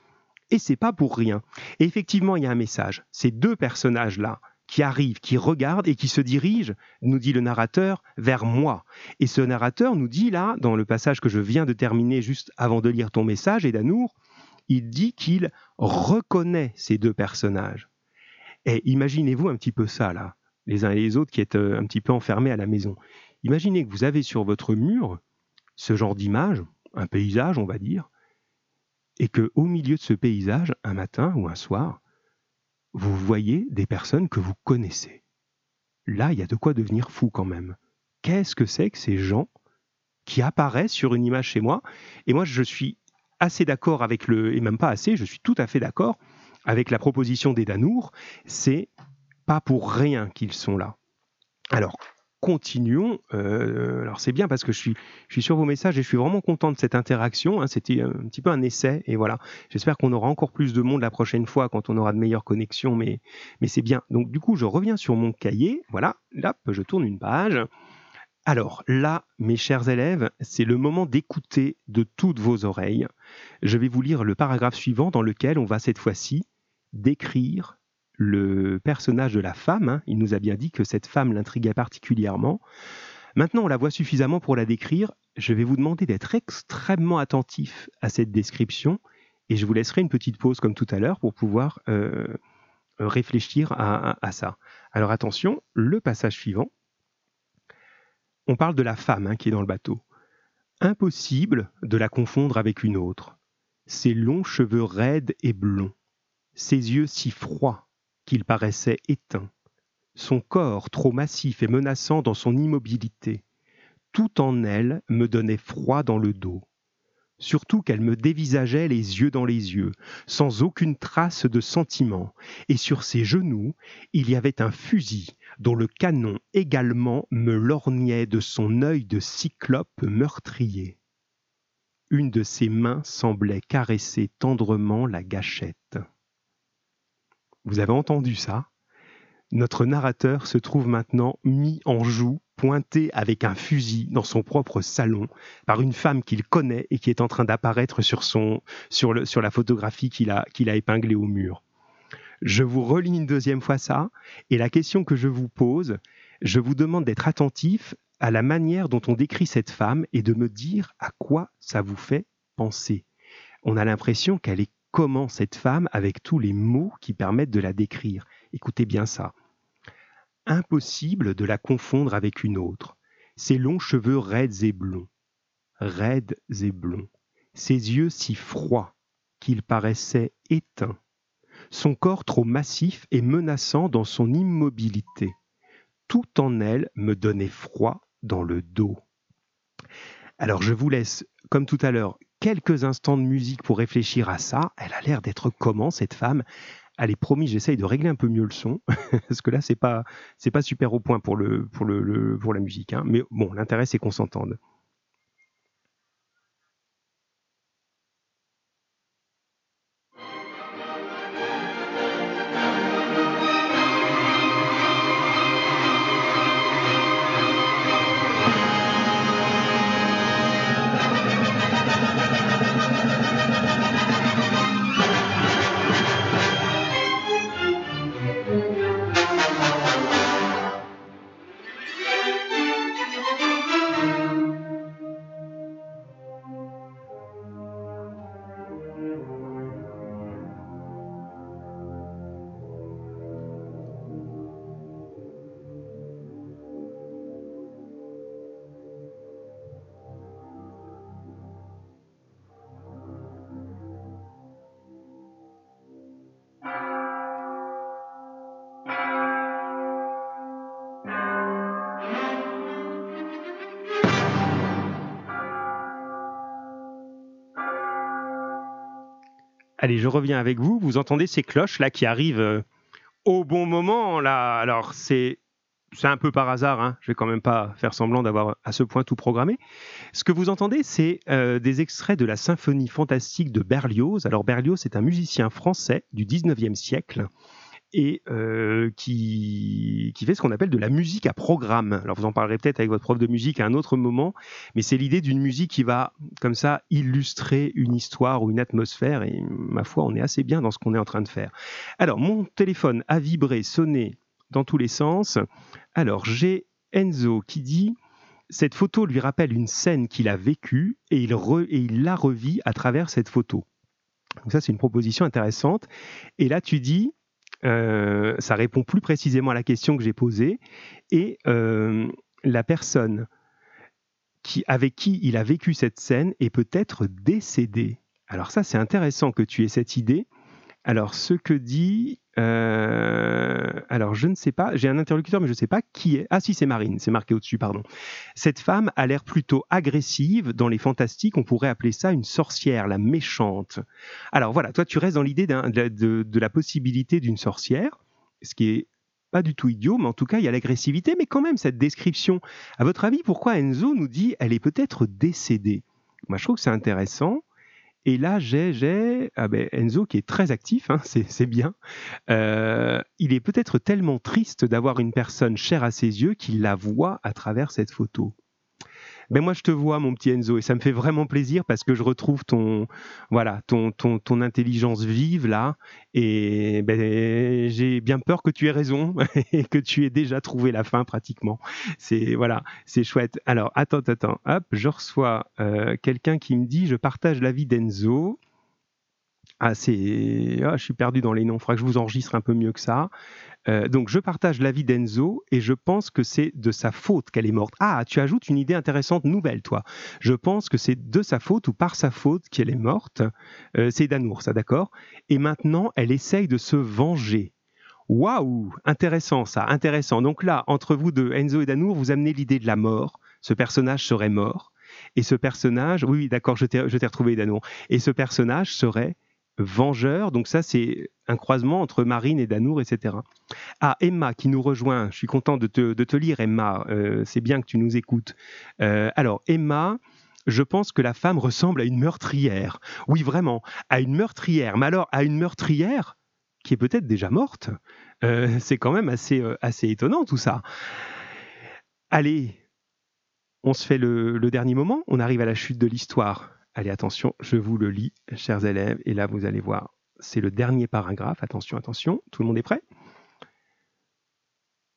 et c'est pas pour rien. Et effectivement, il y a un message. Ces deux personnages-là, qui arrivent, qui regardent et qui se dirigent, nous dit le narrateur, vers moi. Et ce narrateur nous dit là, dans le passage que je viens de terminer juste avant de lire ton message, et d'Anour, il dit qu'il reconnaît ces deux personnages. Et imaginez-vous un petit peu ça, là, les uns et les autres qui êtes euh, un petit peu enfermés à la maison. Imaginez que vous avez sur votre mur ce genre d'image, un paysage, on va dire, et que au milieu de ce paysage, un matin ou un soir, vous voyez des personnes que vous connaissez. Là, il y a de quoi devenir fou quand même. Qu'est-ce que c'est que ces gens qui apparaissent sur une image chez moi? Et moi, je suis assez d'accord avec le, et même pas assez, je suis tout à fait d'accord avec la proposition des Danours. C'est pas pour rien qu'ils sont là. Alors, continuons. Euh, alors c'est bien parce que je suis, je suis sur vos messages et je suis vraiment content de cette interaction. Hein. C'était un petit peu un essai et voilà. J'espère qu'on aura encore plus de monde la prochaine fois quand on aura de meilleures connexions, mais, mais c'est bien. Donc du coup, je reviens sur mon cahier. Voilà, là, je tourne une page. Alors là, mes chers élèves, c'est le moment d'écouter de toutes vos oreilles. Je vais vous lire le paragraphe suivant dans lequel on va cette fois-ci décrire le personnage de la femme. Hein. il nous a bien dit que cette femme l'intriguait particulièrement. Maintenant, on la voit suffisamment pour la décrire. Je vais vous demander d'être extrêmement attentif à cette description et je vous laisserai une petite pause comme tout à l'heure pour pouvoir euh, réfléchir à, ça. Alors attention, le passage suivant. On parle de la femme hein, qui est dans le bateau. Impossible de la confondre avec une autre. Ses longs cheveux raides et blonds, ses yeux si froids qu'il paraissait éteint, son corps trop massif et menaçant dans son immobilité, tout en elle me donnait froid dans le dos. Surtout qu'elle me dévisageait les yeux dans les yeux, sans aucune trace de sentiment, et sur ses genoux il y avait un fusil dont le canon également me lorgnait de son œil de cyclope meurtrier. Une de ses mains semblait caresser tendrement la gâchette. Vous avez entendu ça Notre narrateur se trouve maintenant mis en joue, pointé avec un fusil dans son propre salon par une femme qu'il connaît et qui est en train d'apparaître sur, sur, sur la photographie qu'il a, qu'il a épinglée au mur. Je vous relis une deuxième fois ça, et la question que je vous pose, je vous demande d'être attentif à la manière dont on décrit cette femme et de me dire à quoi ça vous fait penser. On a l'impression qu'elle est comment cette femme avec tous les mots qui permettent de la décrire. Écoutez bien ça. Impossible de la confondre avec une autre. Ses longs cheveux raides et blonds. Raides et blonds. Ses yeux si froids qu'ils paraissaient éteints. Son corps trop massif et menaçant dans son immobilité. tout en elle me donnait froid dans le dos. Alors je vous laisse, comme tout à l'heure, quelques instants de musique pour réfléchir à ça. Elle a l'air d'être comment cette femme? Allez, promis, j'essaye de régler un peu mieux le son, parce que là, c'est pas, c'est pas super au point pour, le, pour, le, pour la musique. Hein. Mais bon, l'intérêt, c'est qu'on s'entende. Reviens avec vous. Vous entendez ces cloches là qui arrivent euh, au bon moment là. Alors c'est c'est un peu par hasard. Hein. Je vais quand même pas faire semblant d'avoir à ce point tout programmé. Ce que vous entendez, c'est euh, des extraits de la symphonie fantastique de Berlioz. Alors Berlioz, c'est un musicien français du 19e siècle et euh, qui, fait ce qu'on appelle de la musique à programme. Alors vous en parlerez peut-être avec votre prof de musique à un autre moment, mais c'est l'idée d'une musique qui va comme ça illustrer une histoire ou une atmosphère, et ma foi, on est assez bien dans ce qu'on est en train de faire. Alors mon téléphone a vibré, sonné dans tous les sens. Alors j'ai Enzo qui dit... Cette photo lui rappelle une scène qu'il a vécue et il, et il la revit à travers cette photo. Donc ça, c'est une proposition intéressante. Et là, tu dis, euh, ça répond plus précisément à la question que j'ai posée. Et euh, la personne qui, avec qui il a vécu cette scène est peut-être décédée. Alors ça, c'est intéressant que tu aies cette idée. Alors, ce que dit euh, alors, je ne sais pas, j'ai un interlocuteur, mais je ne sais pas qui est. Ah, si, c'est Marine, c'est marqué au-dessus, pardon. Cette femme a l'air plutôt agressive. Dans les fantastiques, on pourrait appeler ça une sorcière, la méchante. Alors voilà, toi, tu restes dans l'idée de, de, la possibilité d'une sorcière, ce qui est pas du tout idiot, mais en tout cas, il y a l'agressivité, mais quand même, cette description. À votre avis, pourquoi Enzo nous dit elle est peut-être décédée? Moi, je trouve que c'est intéressant. Et là, j'ai ah ben, Enzo qui est très actif, hein, c'est bien. Euh, il est peut-être tellement triste d'avoir une personne chère à ses yeux qu'il la voit à travers cette photo. Ben moi je te vois mon petit Enzo et ça me fait vraiment plaisir parce que je retrouve ton voilà ton ton, ton intelligence vive là et ben, j'ai bien peur que tu aies raison et que tu aies déjà trouvé la fin pratiquement. C'est voilà c'est chouette. Alors attends attends hop je reçois euh, quelqu'un qui me dit je partage l'avis d'Enzo. Ah, c'est. Ah, je suis perdu dans les noms. Il faudra que je vous enregistre un peu mieux que ça. Euh, donc, je partage l'avis d'Enzo et je pense que c'est de sa faute qu'elle est morte. Ah, tu ajoutes une idée intéressante, nouvelle, toi. Je pense que c'est de sa faute ou par sa faute qu'elle est morte. Euh, c'est Danour, ça, d'accord? Et maintenant, elle essaye de se venger. Waouh Intéressant, ça, intéressant. Donc là, entre vous deux, Enzo et Danour, vous amenez l'idée de la mort. Ce personnage serait mort. Et ce personnage, oui, d'accord, je t'ai retrouvé, Danour. Et ce personnage serait Vengeur. Donc ça, c'est un croisement entre Marine et Danour, etc. Ah, Emma qui nous rejoint. Je suis content de te, lire, Emma. Euh, c'est bien que tu nous écoutes. Euh, alors, Emma, je pense que la femme ressemble à une meurtrière. Oui, vraiment, à une meurtrière. Mais alors, à une meurtrière qui est peut-être déjà morte. Euh, c'est quand même assez, assez étonnant tout ça. Allez, on se fait le dernier moment. On arrive à la chute de l'histoire. Allez, attention, je vous le lis, chers élèves, et là vous allez voir, c'est le dernier paragraphe. Attention, attention, tout le monde est prêt?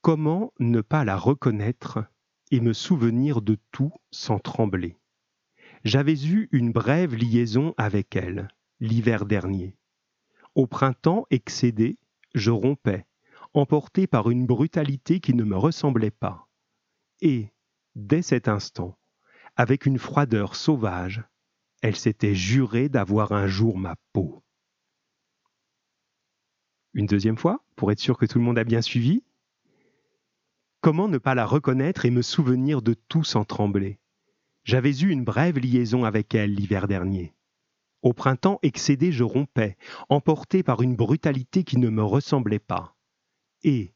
Comment ne pas la reconnaître et me souvenir de tout sans trembler? J'avais eu une brève liaison avec elle, l'hiver dernier. Au printemps excédé, je rompais, emporté par une brutalité qui ne me ressemblait pas. Et, dès cet instant, avec une froideur sauvage, elle s'était jurée d'avoir un jour ma peau. Une deuxième fois, pour être sûr que tout le monde a bien suivi. Comment ne pas la reconnaître et me souvenir de tout sans trembler? J'avais eu une brève liaison avec elle l'hiver dernier. Au printemps excédé, je rompais, emporté par une brutalité qui ne me ressemblait pas. Et,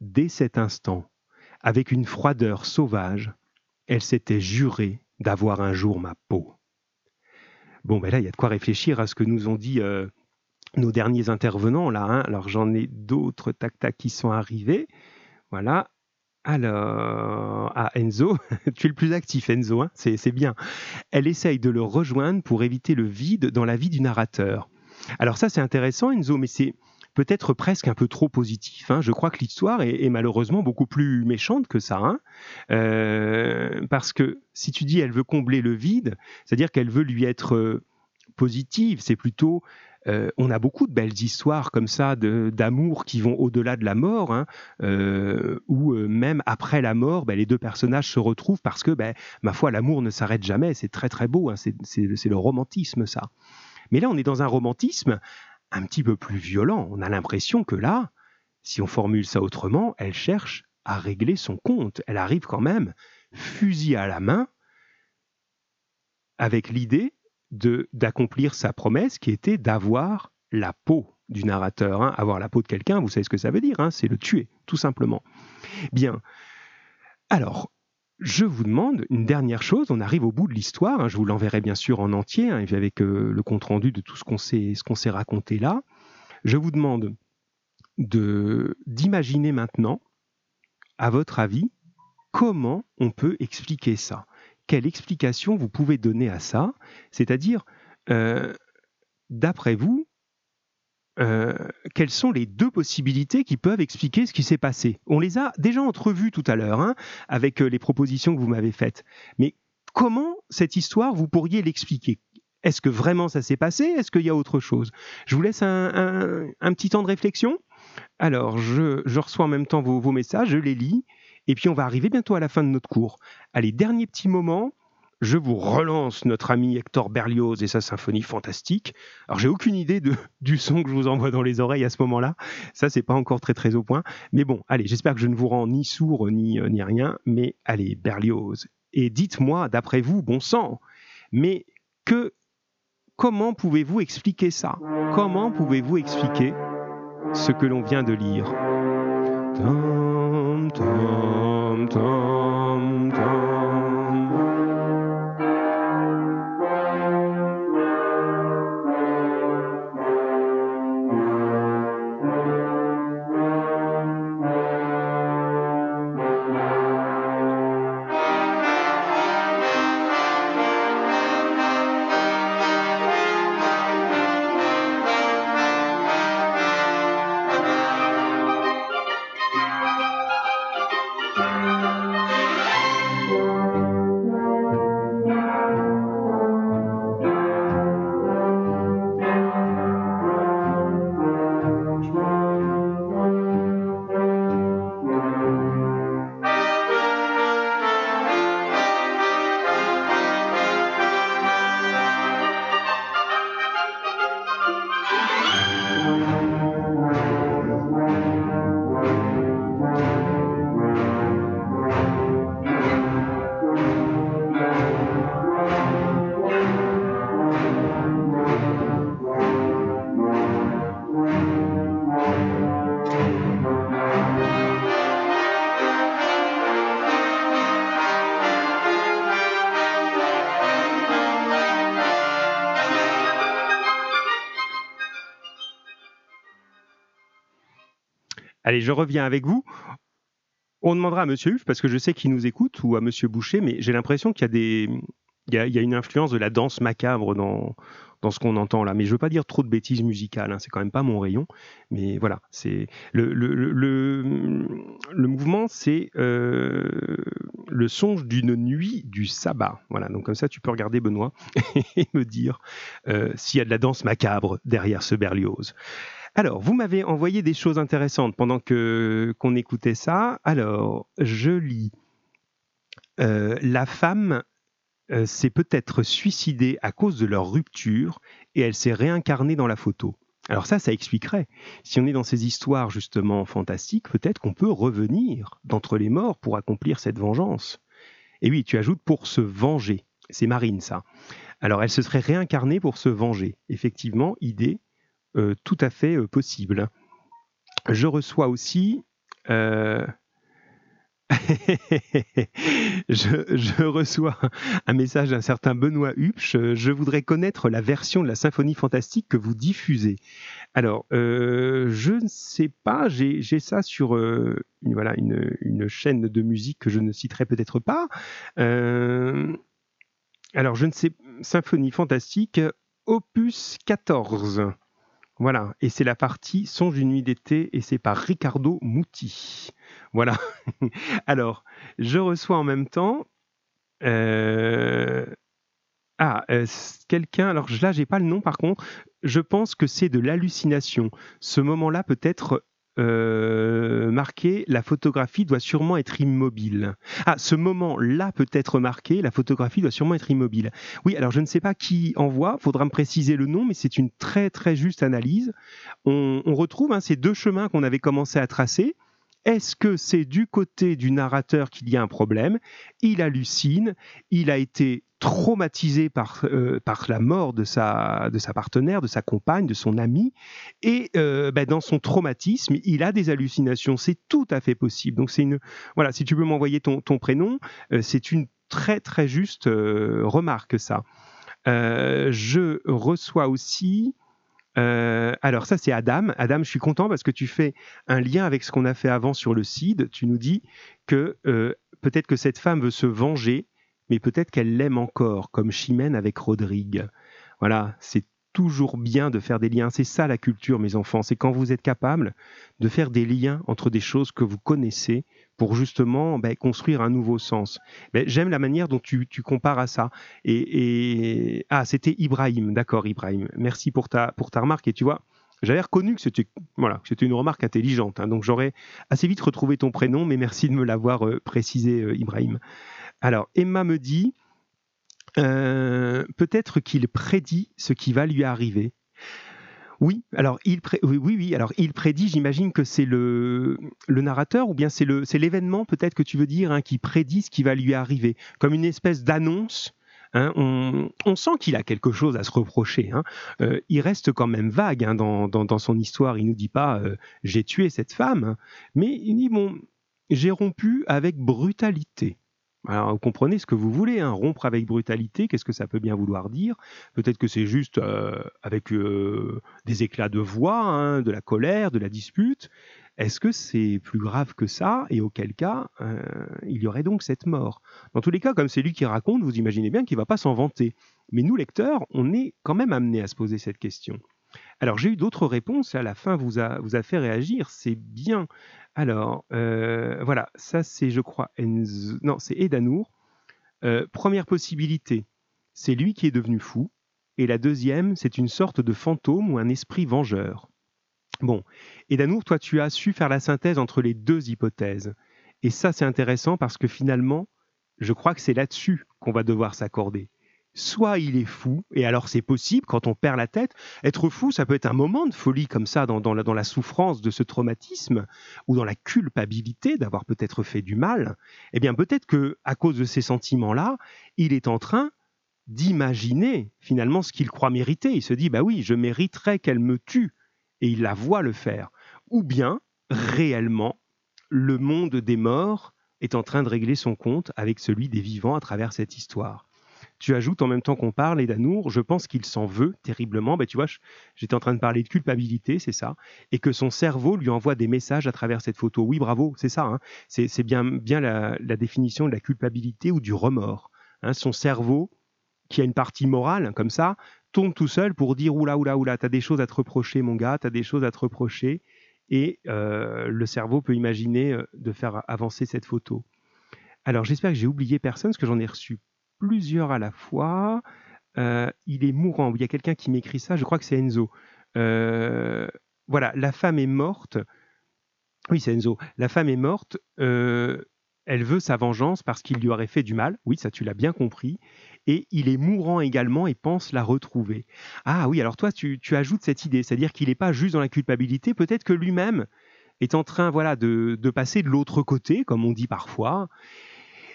dès cet instant, avec une froideur sauvage, elle s'était jurée d'avoir un jour ma peau. Bon, ben là, il y a de quoi réfléchir à ce que nous ont dit euh, nos derniers intervenants, là. Hein. Alors, j'en ai d'autres, tac-tac, qui sont arrivés. Voilà. Alors, ah, Enzo, tu es le plus actif, Enzo, hein c'est bien. Elle essaye de le rejoindre pour éviter le vide dans la vie du narrateur. Alors ça, c'est intéressant, Enzo, mais c'est peut-être presque un peu trop positif. Hein. Je crois que l'histoire est, malheureusement beaucoup plus méchante que ça. Hein. Euh, parce que si tu dis elle veut combler le vide, c'est-à-dire qu'elle veut lui être euh, positive, c'est plutôt euh, on a beaucoup de belles histoires comme ça d'amour qui vont au-delà de la mort, hein, où même après la mort, ben, les deux personnages se retrouvent parce que, ben, ma foi, l'amour ne s'arrête jamais. C'est très très beau. Hein, c'est le romantisme ça. Mais là, on est dans un romantisme un petit peu plus violent. On a l'impression que là, si on formule ça autrement, elle cherche à régler son compte. Elle arrive quand même, fusil à la main, avec l'idée d'accomplir sa promesse qui était d'avoir la peau du narrateur. Hein. Avoir la peau de quelqu'un, vous savez ce que ça veut dire, hein, c'est le tuer, tout simplement. Bien. Alors, je vous demande une dernière chose, on arrive au bout de l'histoire, hein. je vous l'enverrai bien sûr en entier, avec euh, le compte-rendu de tout ce qu'on s'est raconté là. Je vous demande d'imaginer maintenant, à votre avis, comment on peut expliquer ça? Quelle explication vous pouvez donner à ça? C'est-à-dire, euh, d'après vous, euh, quelles sont les deux possibilités qui peuvent expliquer ce qui s'est passé? On les a déjà entrevues tout à l'heure, hein, avec euh, les propositions que vous m'avez faites. Mais comment cette histoire, vous pourriez l'expliquer? Est-ce que vraiment ça s'est passé? Est-ce qu'il y a autre chose? Je vous laisse un, petit temps de réflexion. Alors, je, reçois en même temps vos messages, je les lis, et puis on va arriver bientôt à la fin de notre cours. Allez, dernier petit moment, je vous relance notre ami Hector Berlioz et sa symphonie fantastique. Alors j'ai aucune idée du son que je vous envoie dans les oreilles à ce moment-là. Ça c'est pas encore très très au point. Mais bon, allez, j'espère que je ne vous rends ni sourd ni, euh, rien. Mais allez, Berlioz. Et dites-moi, d'après vous, bon sang, mais que comment pouvez-vous expliquer ça? Comment pouvez-vous expliquer ce que l'on vient de lire? Allez, je reviens avec vous. On demandera à Monsieur Huff, parce que je sais qu'il nous écoute, ou à Monsieur Boucher, mais j'ai l'impression qu'il y a des, il y, a, une influence de la danse macabre dans, ce qu'on entend là. Mais je veux pas dire trop de bêtises musicales, hein, c'est quand même pas mon rayon. Mais voilà, c'est le, mouvement, c'est euh, le songe d'une nuit du sabbat. Voilà, donc comme ça, tu peux regarder Benoît et me dire euh, s'il y a de la danse macabre derrière ce Berlioz. Alors, vous m'avez envoyé des choses intéressantes pendant que qu'on écoutait ça. Alors, je lis. Euh, la femme euh, s'est peut-être suicidée à cause de leur rupture et elle s'est réincarnée dans la photo. Alors ça, ça expliquerait. Si on est dans ces histoires justement fantastiques, peut-être qu'on peut revenir d'entre les morts pour accomplir cette vengeance. Et oui, tu ajoutes pour se venger. C'est Marine, ça. Alors elle se serait réincarnée pour se venger. Effectivement, idée tout à fait euh, possible. Je reçois aussi... Euh, je, reçois un message d'un certain Benoît Hupsch. Je voudrais connaître la version de la symphonie fantastique que vous diffusez. Alors, euh, je ne sais pas. J'ai ça sur euh, une, voilà, une, chaîne de musique que je ne citerai peut-être pas. Euh, alors, je ne sais. Symphonie fantastique, opus 14. Voilà, et c'est la partie Songe d'une nuit d'été, et c'est par Ricardo Muti. Voilà. Alors, je reçois en même temps. Euh, ah, euh, quelqu'un. Alors là, j'ai pas le nom par contre. Je pense que c'est de l'hallucination. Ce moment-là peut être euh, marqué, la photographie doit sûrement être immobile. Ah, ce moment-là peut être marqué, la photographie doit sûrement être immobile. Oui, alors je ne sais pas qui envoie, faudra me préciser le nom, mais c'est une très très juste analyse. On, retrouve hein, ces deux chemins qu'on avait commencé à tracer. Est-ce que c'est du côté du narrateur qu'il y a un problème? Il hallucine, il a été traumatisé par, euh, par la mort de sa, de sa partenaire, de sa compagne, de son ami, et euh, ben, dans son traumatisme, il a des hallucinations. C'est tout à fait possible. Donc c'est une, voilà, si tu peux m'envoyer ton, ton prénom, euh, c'est une très très juste remarque ça. je reçois aussi alors ça c'est Adam. Adam, je suis content parce que tu fais un lien avec ce qu'on a fait avant sur le CID. Tu nous dis que peut-être que cette femme veut se venger, mais peut-être qu'elle l'aime encore, comme Chimène avec Rodrigue. Voilà, c'est toujours bien de faire des liens. C'est ça la culture, mes enfants. C'est quand vous êtes capable de faire des liens entre des choses que vous connaissez pour justement ben, construire un nouveau sens. Ben, j'aime la manière dont tu, compares à ça. Et, ah, c'était Ibrahim, d'accord, Ibrahim. Merci pour ta pour ta remarque. Et tu vois, j'avais reconnu que c'était voilà, une remarque intelligente. Hein. donc j'aurais assez vite retrouvé ton prénom, mais merci de me l'avoir euh, précisé, euh, Ibrahim. Alors Emma me dit euh, peut-être qu'il prédit ce qui va lui arriver. Oui, alors il oui, oui, alors il prédit. J'imagine que c'est le, le narrateur ou bien c'est l'événement peut-être que tu veux dire hein, qui prédit ce qui va lui arriver, comme une espèce d'annonce. Hein. on, sent qu'il a quelque chose à se reprocher. Hein. Euh, il reste quand même vague dans, dans, son histoire. Il nous dit pas euh, j'ai tué cette femme, mais il dit bon j'ai rompu avec brutalité. Alors, vous comprenez ce que vous voulez, hein, rompre avec brutalité, qu'est-ce que ça peut bien vouloir dire? Peut-être que c'est juste euh, avec des éclats de voix, hein, de la colère, de la dispute. Est-ce que c'est plus grave que ça? Et auquel cas, euh, il y aurait donc cette mort. Dans tous les cas, comme c'est lui qui raconte, vous imaginez bien qu'il ne va pas s'en vanter. Mais nous, lecteurs, on est quand même amenés à se poser cette question. Alors j'ai eu d'autres réponses, à la fin vous a, fait réagir, c'est bien. Alors, euh, voilà, ça c'est, je crois, non, c'est Edanour. Euh, première possibilité, c'est lui qui est devenu fou. Et la deuxième, c'est une sorte de fantôme ou un esprit vengeur. Bon, Edanour, toi, tu as su faire la synthèse entre les deux hypothèses. Et ça, c'est intéressant parce que finalement, je crois que c'est là-dessus qu'on va devoir s'accorder soit il est fou, et alors c'est possible quand on perd la tête. Être fou, ça peut être un moment de folie comme ça, dans, la, souffrance de ce traumatisme, ou dans la culpabilité d'avoir peut-être fait du mal. Eh bien, peut-être que à cause de ces sentiments-là, il est en train d'imaginer finalement ce qu'il croit mériter. Il se dit, bah oui, je mériterais qu'elle me tue, et il la voit le faire. Ou bien, réellement, le monde des morts est en train de régler son compte avec celui des vivants à travers cette histoire. Tu ajoutes en même temps qu'on parle, et d'Anour, je pense qu'il s'en veut terriblement. Ben, tu vois, j'étais en train de parler de culpabilité, c'est ça, et que son cerveau lui envoie des messages à travers cette photo. Oui, bravo, c'est ça. Hein. C'est bien, bien la, définition de la culpabilité ou du remords. Hein. Son cerveau, qui a une partie morale, comme ça, tombe tout seul pour dire oula, oula, oula, t'as des choses à te reprocher, mon gars, t'as des choses à te reprocher. Et euh, le cerveau peut imaginer euh, de faire avancer cette photo. Alors j'espère que j'ai oublié personne, parce que j'en ai reçu plusieurs à la fois. Euh, il est mourant. Il y a quelqu'un qui m'écrit ça, je crois que c'est Enzo. Voilà, la femme est morte. Oui, c'est Enzo. La femme est morte. Elle veut sa vengeance parce qu'il lui aurait fait du mal. Oui, ça tu l'as bien compris. Et il est mourant également et pense la retrouver. Ah oui, alors toi, tu, ajoutes cette idée, c'est-à-dire qu'il n'est pas juste dans la culpabilité, peut-être que lui-même est en train voilà, de, passer de l'autre côté, comme on dit parfois,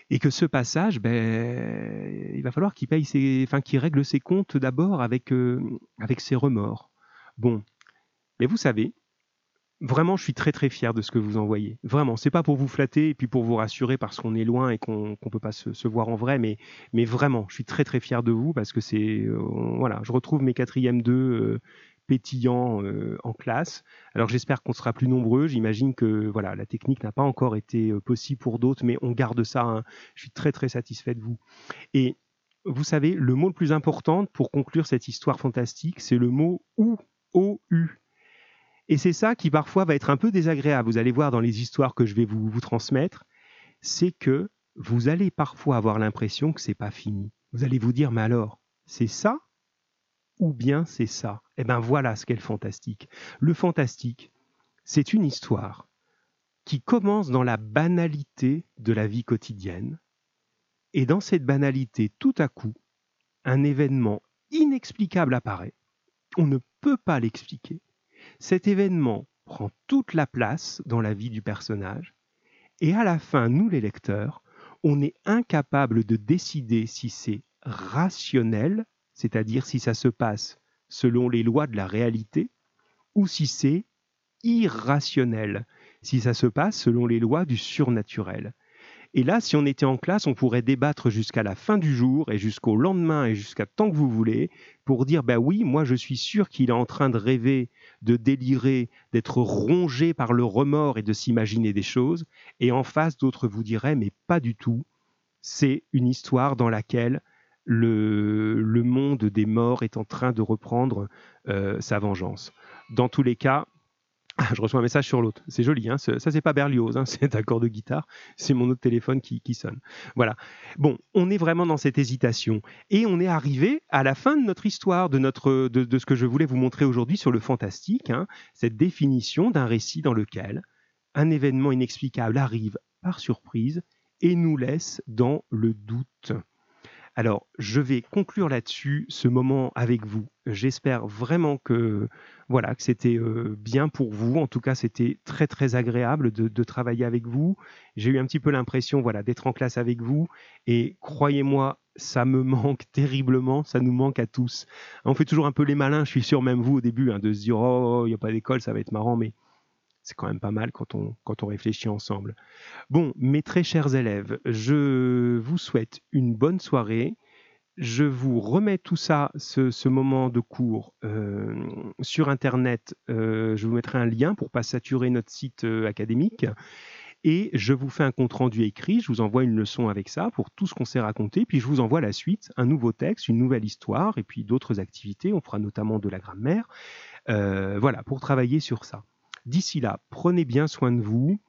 et que ce passage, ben, il va falloir qu'il ses, règle ses comptes d'abord avec, euh, avec ses remords. Bon, mais vous savez, Vraiment, je suis très très fier de ce que vous envoyez. Vraiment, c'est pas pour vous flatter et puis pour vous rassurer parce qu'on est loin et qu'on ne peut pas se, voir en vrai, mais, mais vraiment, je suis très très fier de vous parce que c'est euh, voilà, je retrouve mes quatrièmes deux euh, pétillants euh, en classe. Alors j'espère qu'on sera plus nombreux. J'imagine que voilà, la technique n'a pas encore été possible pour d'autres, mais on garde ça. Hein. Je suis très très satisfait de vous. Et vous savez, le mot le plus important pour conclure cette histoire fantastique, c'est le mot ou. O-U. Et c'est ça qui parfois va être un peu désagréable. Vous allez voir dans les histoires que je vais vous, transmettre, c'est que vous allez parfois avoir l'impression que c'est pas fini. Vous allez vous dire, mais alors, c'est ça ou bien c'est ça? Eh bien voilà ce qu'est le fantastique. Le fantastique, c'est une histoire qui commence dans la banalité de la vie quotidienne. Et dans cette banalité, tout à coup, un événement inexplicable apparaît. On ne peut pas l'expliquer. Cet événement prend toute la place dans la vie du personnage, et à la fin, nous les lecteurs, on est incapable de décider si c'est rationnel, c'est-à-dire si ça se passe selon les lois de la réalité, ou si c'est irrationnel, si ça se passe selon les lois du surnaturel. Et là, si on était en classe, on pourrait débattre jusqu'à la fin du jour et jusqu'au lendemain et jusqu'à tant que vous voulez pour dire, ben oui, moi je suis sûr qu'il est en train de rêver, de délirer, d'être rongé par le remords et de s'imaginer des choses. Et en face, d'autres vous diraient, mais pas du tout. C'est une histoire dans laquelle le, monde des morts est en train de reprendre euh, sa vengeance. Dans tous les cas, je reçois un message sur l'autre. C'est joli, hein ça c'est pas Berlioz, hein, c'est un accord de guitare, c'est mon autre téléphone qui, sonne. Voilà. Bon, on est vraiment dans cette hésitation et on est arrivé à la fin de notre histoire, de, notre, de, ce que je voulais vous montrer aujourd'hui sur le fantastique, hein, cette définition d'un récit dans lequel un événement inexplicable arrive par surprise et nous laisse dans le doute. Alors, je vais conclure là-dessus ce moment avec vous. J'espère vraiment que voilà que c'était euh, bien pour vous. En tout cas, c'était très très agréable de, travailler avec vous. J'ai eu un petit peu l'impression voilà d'être en classe avec vous. Et croyez-moi, ça me manque terriblement. Ça nous manque à tous. On fait toujours un peu les malins. Je suis sûr même vous au début hein, de se dire oh il n'y a pas d'école, ça va être marrant, mais c'est quand même pas mal quand on, quand on réfléchit ensemble. Bon, mes très chers élèves, je vous souhaite une bonne soirée. Je vous remets tout ça, ce, moment de cours, euh, sur Internet. Euh, je vous mettrai un lien pour pas saturer notre site euh, académique. Et je vous fais un compte-rendu écrit, je vous envoie une leçon avec ça pour tout ce qu'on s'est raconté, puis je vous envoie la suite, un nouveau texte, une nouvelle histoire, et puis d'autres activités. On fera notamment de la grammaire. voilà, pour travailler sur ça. D'ici là, prenez bien soin de vous.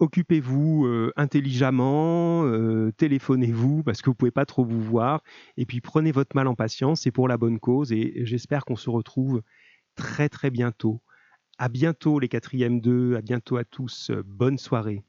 Occupez-vous euh, intelligemment, euh, téléphonez-vous parce que vous ne pouvez pas trop vous voir. Et puis prenez votre mal en patience, c'est pour la bonne cause. Et j'espère qu'on se retrouve très très bientôt. À bientôt les quatrièmes deux, à bientôt à tous. Bonne soirée.